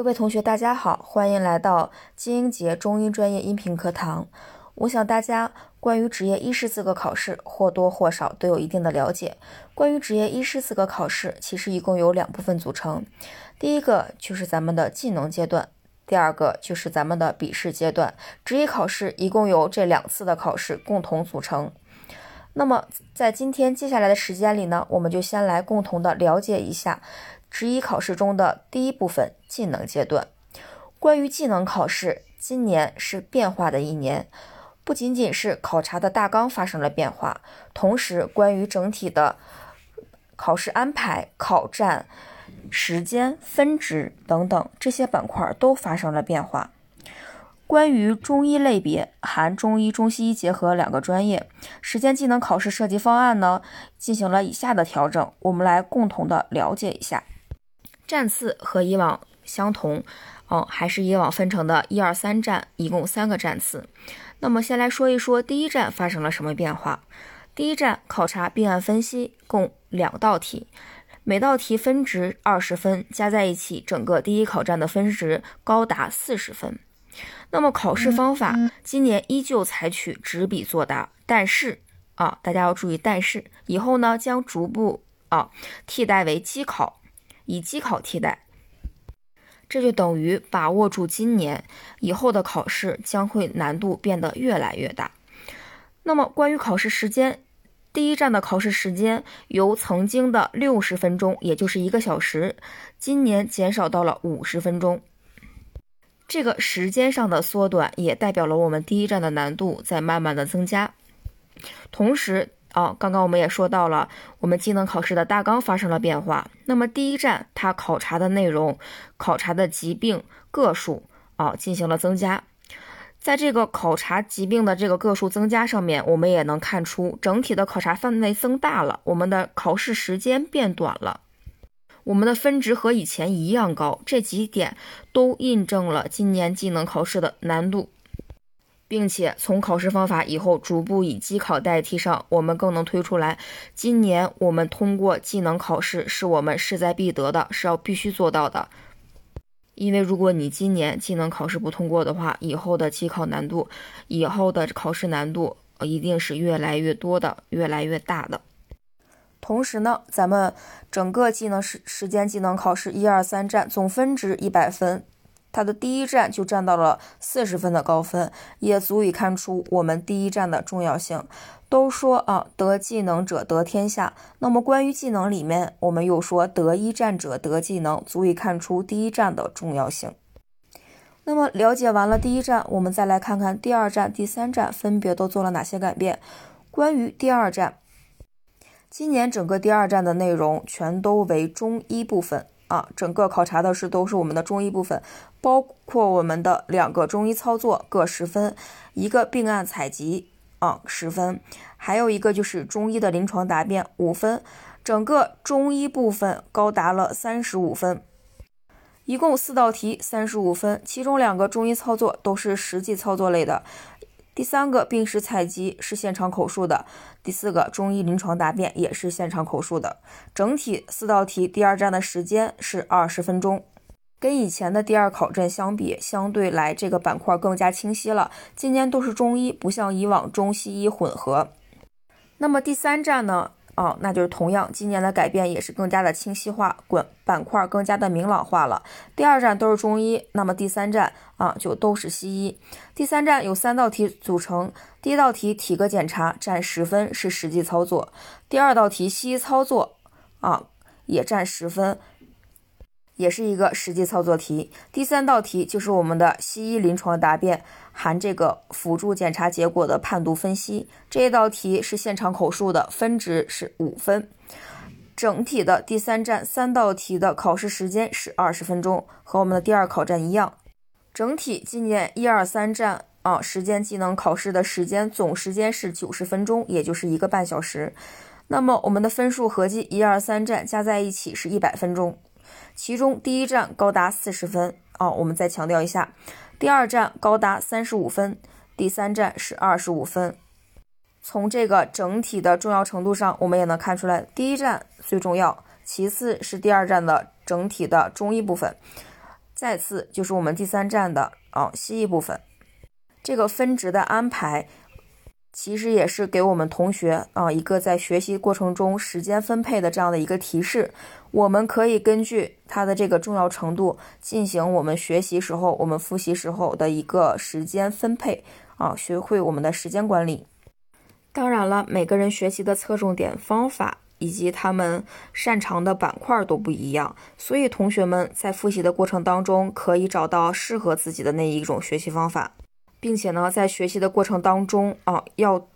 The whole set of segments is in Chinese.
各位同学，大家好，欢迎来到金英杰中医专业音频课堂。我想大家关于执业医师资格考试或多或少都有一定的了解。关于执业医师资格考试，其实一共有两部分组成，第一个就是咱们的技能阶段，第二个就是咱们的笔试阶段。执业考试一共由这两次的考试共同组成。那么在今天接下来的时间里呢，我们就先来共同的了解一下。执医考试中的第一部分技能阶段，关于技能考试，今年是变化的一年，不仅仅是考察的大纲发生了变化，同时关于整体的考试安排、考站时间、分值等等这些板块都发生了变化。关于中医类别，含中医、中西医结合两个专业，实践技能考试设计方案呢，进行了以下的调整，我们来共同的了解一下。站次和以往相同，哦，还是以往分成的一二三站，一共三个站次。那么先来说一说第一站发生了什么变化。第一站考察病案分析，共两道题，每道题分值二十分，加在一起，整个第一考站的分值高达四十分。那么考试方法今年依旧采取纸笔作答，但是啊，大家要注意，但是以后呢将逐步啊替代为机考。以机考替代，这就等于把握住今年以后的考试将会难度变得越来越大。那么关于考试时间，第一站的考试时间由曾经的六十分钟，也就是一个小时，今年减少到了五十分钟。这个时间上的缩短，也代表了我们第一站的难度在慢慢的增加，同时。哦，刚刚我们也说到了，我们技能考试的大纲发生了变化。那么第一站它考察的内容、考察的疾病个数啊进行了增加。在这个考察疾病的这个个数增加上面，我们也能看出整体的考察范围增大了，我们的考试时间变短了，我们的分值和以前一样高。这几点都印证了今年技能考试的难度。并且从考试方法以后逐步以机考代替上，我们更能推出来，今年我们通过技能考试是我们势在必得的，是要必须做到的。因为如果你今年技能考试不通过的话，以后的机考难度，以后的考试难度一定是越来越多的，越来越大的。同时呢，咱们整个技能时时间技能考试一二三站总分值一百分。他的第一站就占到了四十分的高分，也足以看出我们第一站的重要性。都说啊，得技能者得天下。那么关于技能里面，我们又说得一战者得技能，足以看出第一站的重要性。那么了解完了第一站，我们再来看看第二站、第三站分别都做了哪些改变。关于第二站，今年整个第二站的内容全都为中医部分。啊，整个考察的是都是我们的中医部分，包括我们的两个中医操作各十分，一个病案采集啊十分，还有一个就是中医的临床答辩五分，整个中医部分高达了三十五分，一共四道题三十五分，其中两个中医操作都是实际操作类的。第三个病史采集是现场口述的，第四个中医临床答辩也是现场口述的。整体四道题第二站的时间是二十分钟，跟以前的第二考证相比，相对来这个板块更加清晰了。今年都是中医，不像以往中西医混合。那么第三站呢？哦，那就是同样，今年的改变也是更加的清晰化，滚板块更加的明朗化了。第二站都是中医，那么第三站啊就都是西医。第三站有三道题组成，第一道题体格检查占十分，是实际操作；第二道题西医操作啊也占十分。也是一个实际操作题。第三道题就是我们的西医临床答辩，含这个辅助检查结果的判读分析。这一道题是现场口述的，分值是五分。整体的第三站三道题的考试时间是二十分钟，和我们的第二考站一样。整体今年一二三站啊，时间技能考试的时间总时间是九十分钟，也就是一个半小时。那么我们的分数合计一二三站加在一起是一百分钟。其中第一站高达四十分哦，我们再强调一下，第二站高达三十五分，第三站是二十五分。从这个整体的重要程度上，我们也能看出来，第一站最重要，其次是第二站的整体的中医部分，再次就是我们第三站的啊西艺部分，这个分值的安排。其实也是给我们同学啊一个在学习过程中时间分配的这样的一个提示。我们可以根据它的这个重要程度进行我们学习时候、我们复习时候的一个时间分配啊，学会我们的时间管理。当然了，每个人学习的侧重点、方法以及他们擅长的板块都不一样，所以同学们在复习的过程当中可以找到适合自己的那一种学习方法。并且呢，在学习的过程当中啊，要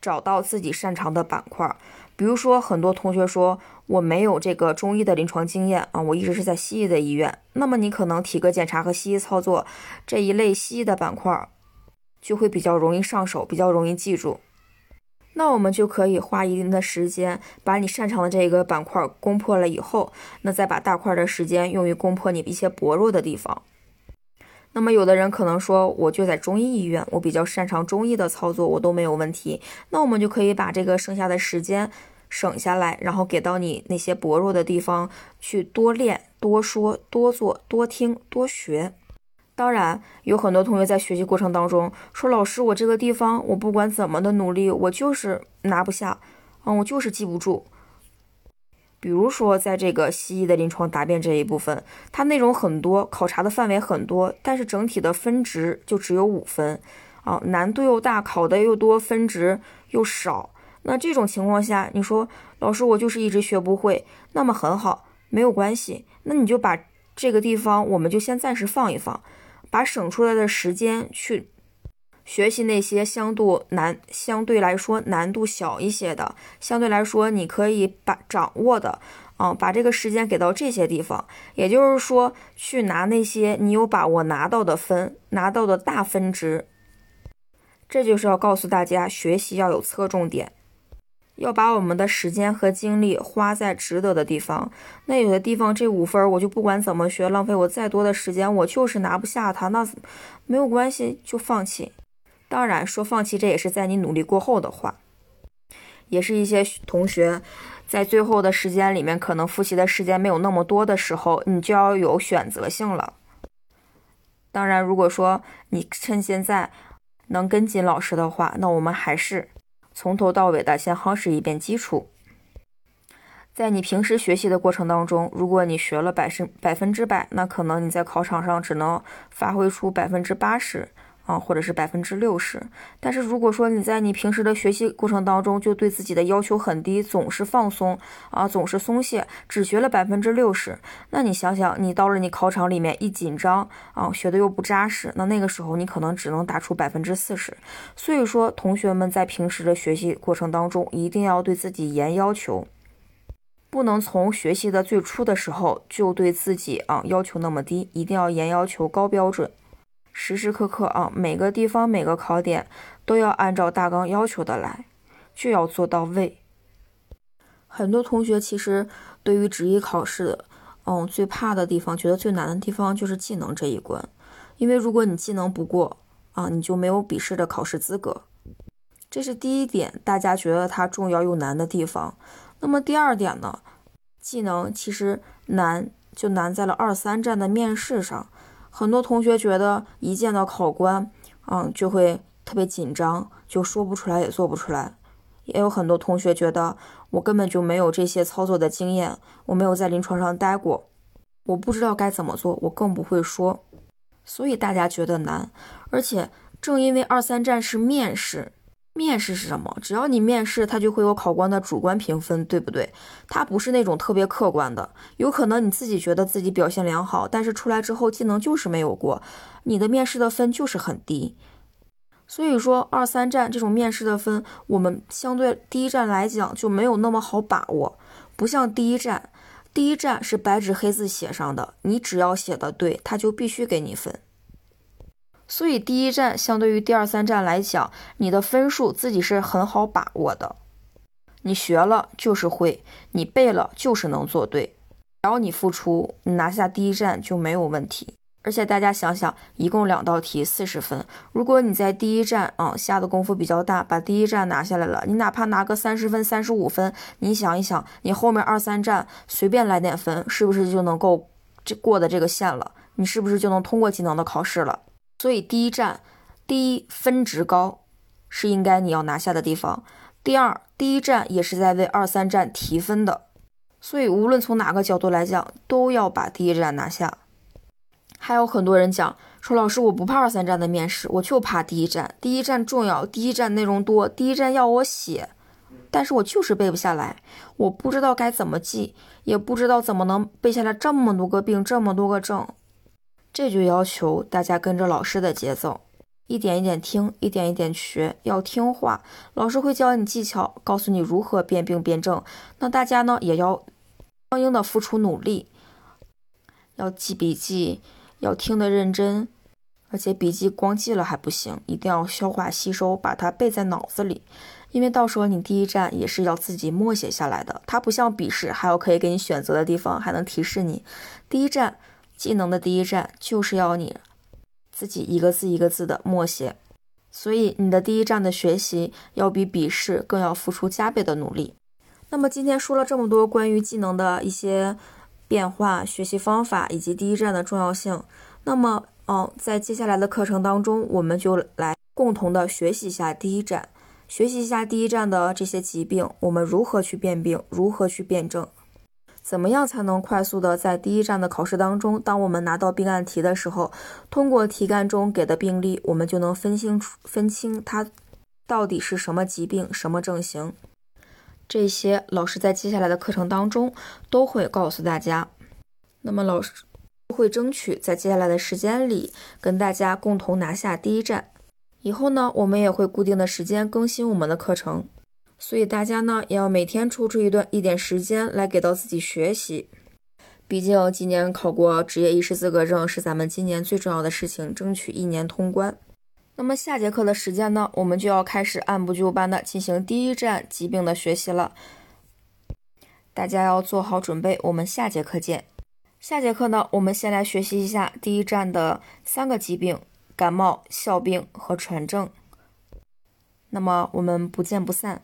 找到自己擅长的板块。比如说，很多同学说我没有这个中医的临床经验啊，我一直是在西医的医院。那么你可能体格检查和西医操作这一类西医的板块就会比较容易上手，比较容易记住。那我们就可以花一定的时间，把你擅长的这一个板块攻破了以后，那再把大块的时间用于攻破你一些薄弱的地方。那么有的人可能说，我就在中医医院，我比较擅长中医的操作，我都没有问题。那我们就可以把这个剩下的时间省下来，然后给到你那些薄弱的地方去多练、多说、多做、多听、多学。当然，有很多同学在学习过程当中说，老师，我这个地方我不管怎么的努力，我就是拿不下，嗯，我就是记不住。比如说，在这个西医的临床答辩这一部分，它内容很多，考察的范围很多，但是整体的分值就只有五分，啊，难度又大，考的又多，分值又少。那这种情况下，你说老师我就是一直学不会，那么很好，没有关系，那你就把这个地方我们就先暂时放一放，把省出来的时间去。学习那些相对难、相对来说难度小一些的，相对来说你可以把掌握的，嗯，把这个时间给到这些地方，也就是说，去拿那些你有把握拿到的分，拿到的大分值。这就是要告诉大家，学习要有侧重点，要把我们的时间和精力花在值得的地方。那有的地方这五分我就不管怎么学，浪费我再多的时间，我就是拿不下它，那没有关系，就放弃。当然，说放弃这也是在你努力过后的话，也是一些同学在最后的时间里面，可能复习的时间没有那么多的时候，你就要有选择性了。当然，如果说你趁现在能跟紧老师的话，那我们还是从头到尾的先夯实一遍基础。在你平时学习的过程当中，如果你学了百分百分之百，那可能你在考场上只能发挥出百分之八十。啊，或者是百分之六十。但是如果说你在你平时的学习过程当中就对自己的要求很低，总是放松啊，总是松懈，只学了百分之六十，那你想想，你到了你考场里面一紧张啊，学的又不扎实，那那个时候你可能只能打出百分之四十。所以说，同学们在平时的学习过程当中，一定要对自己严要求，不能从学习的最初的时候就对自己啊要求那么低，一定要严要求高标准。时时刻刻啊，每个地方每个考点都要按照大纲要求的来，就要做到位。很多同学其实对于职业考试，嗯，最怕的地方，觉得最难的地方就是技能这一关。因为如果你技能不过啊，你就没有笔试的考试资格。这是第一点，大家觉得它重要又难的地方。那么第二点呢，技能其实难就难在了二三站的面试上。很多同学觉得一见到考官，嗯，就会特别紧张，就说不出来，也做不出来。也有很多同学觉得我根本就没有这些操作的经验，我没有在临床上待过，我不知道该怎么做，我更不会说。所以大家觉得难，而且正因为二三战是面试。面试是什么？只要你面试，他就会有考官的主观评分，对不对？他不是那种特别客观的，有可能你自己觉得自己表现良好，但是出来之后技能就是没有过，你的面试的分就是很低。所以说二三站这种面试的分，我们相对第一站来讲就没有那么好把握，不像第一站，第一站是白纸黑字写上的，你只要写的对，他就必须给你分。所以第一站相对于第二三站来讲，你的分数自己是很好把握的。你学了就是会，你背了就是能做对。只要你付出，你拿下第一站就没有问题。而且大家想想，一共两道题，四十分。如果你在第一站啊下的功夫比较大，把第一站拿下来了，你哪怕拿个三十分、三十五分，你想一想，你后面二三站随便来点分，是不是就能够这过的这个线了？你是不是就能通过技能的考试了？所以第一站，第一分值高，是应该你要拿下的地方。第二，第一站也是在为二三站提分的，所以无论从哪个角度来讲，都要把第一站拿下。还有很多人讲说，老师我不怕二三站的面试，我就怕第一站。第一站重要，第一站内容多，第一站要我写，但是我就是背不下来，我不知道该怎么记，也不知道怎么能背下来这么多个病，这么多个症。这就要求大家跟着老师的节奏。一点一点听，一点一点学，要听话。老师会教你技巧，告诉你如何辨病辨证。那大家呢，也要相应的付出努力，要记笔记，要听得认真。而且笔记光记了还不行，一定要消化吸收，把它背在脑子里。因为到时候你第一站也是要自己默写下来的，它不像笔试，还有可以给你选择的地方，还能提示你。第一站技能的第一站就是要你。自己一个字一个字的默写，所以你的第一站的学习要比笔试更要付出加倍的努力。那么今天说了这么多关于技能的一些变化、学习方法以及第一站的重要性，那么，嗯，在接下来的课程当中，我们就来共同的学习一下第一站，学习一下第一站的这些疾病，我们如何去辨病，如何去辨证。怎么样才能快速的在第一站的考试当中，当我们拿到病案题的时候，通过题干中给的病例，我们就能分清楚分清它到底是什么疾病、什么症型？这些老师在接下来的课程当中都会告诉大家。那么老师会争取在接下来的时间里跟大家共同拿下第一站。以后呢，我们也会固定的时间更新我们的课程。所以大家呢，也要每天抽出一段一点时间来给到自己学习。毕竟今年考过执业医师资格证是咱们今年最重要的事情，争取一年通关。那么下节课的时间呢，我们就要开始按部就班的进行第一站疾病的学习了。大家要做好准备，我们下节课见。下节课呢，我们先来学习一下第一站的三个疾病：感冒、哮病和喘症。那么我们不见不散。